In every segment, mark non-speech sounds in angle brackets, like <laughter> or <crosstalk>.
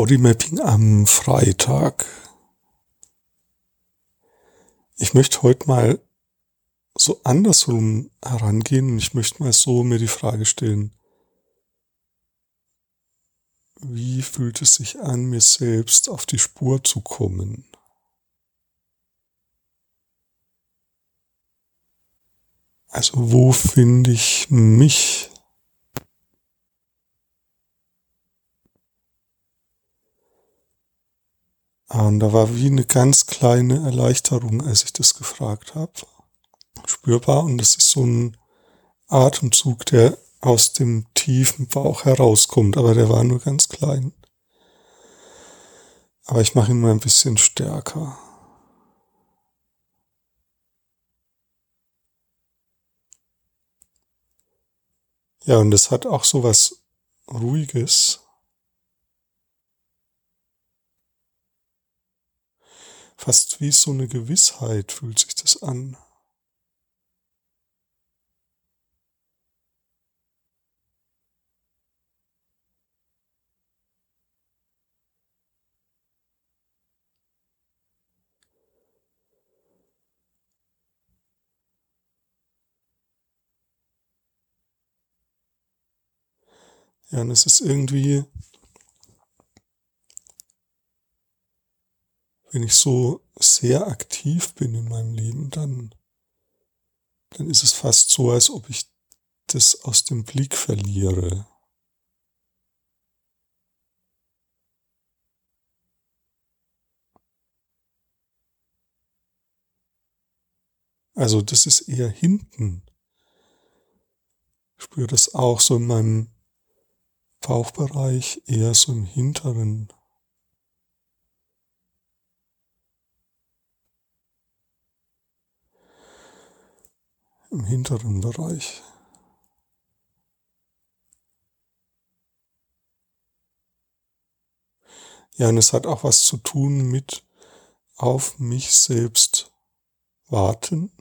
Bodymapping am Freitag. Ich möchte heute mal so andersrum herangehen und ich möchte mal so mir die Frage stellen, wie fühlt es sich an, mir selbst auf die Spur zu kommen? Also wo finde ich mich Und da war wie eine ganz kleine Erleichterung, als ich das gefragt habe. Spürbar. Und das ist so ein Atemzug, der aus dem tiefen Bauch herauskommt. Aber der war nur ganz klein. Aber ich mache ihn mal ein bisschen stärker. Ja, und es hat auch so was Ruhiges. Fast wie so eine Gewissheit fühlt sich das an. Ja, und es ist irgendwie wenn ich so sehr aktiv bin in meinem Leben, dann, dann ist es fast so, als ob ich das aus dem Blick verliere. Also das ist eher hinten. Ich spüre das auch so in meinem Bauchbereich, eher so im hinteren im hinteren Bereich. Ja, und es hat auch was zu tun mit auf mich selbst warten.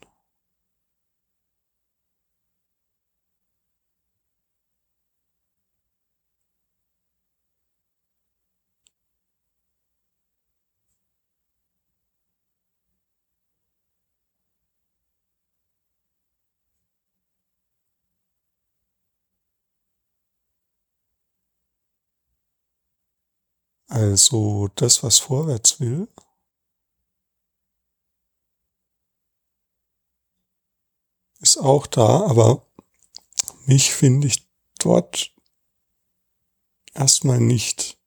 Also das, was vorwärts will, ist auch da, aber mich finde ich dort erstmal nicht.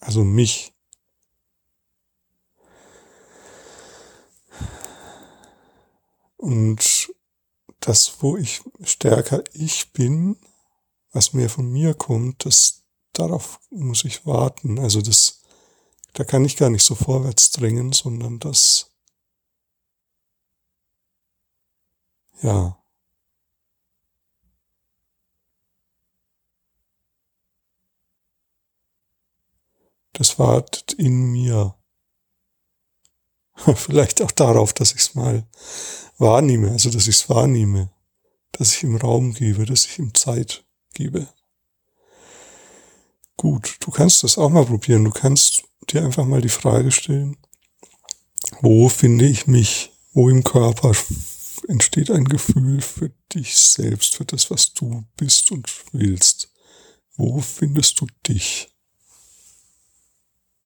Also mich. Und das, wo ich stärker ich bin, was mehr von mir kommt, das, darauf muss ich warten. Also das, da kann ich gar nicht so vorwärts drängen, sondern das, ja. Das wartet in mir. <laughs> Vielleicht auch darauf, dass ich es mal wahrnehme, also dass ich es wahrnehme, dass ich ihm Raum gebe, dass ich ihm Zeit gebe. Gut, du kannst das auch mal probieren. Du kannst dir einfach mal die Frage stellen, wo finde ich mich, wo im Körper entsteht ein Gefühl für dich selbst, für das, was du bist und willst. Wo findest du dich?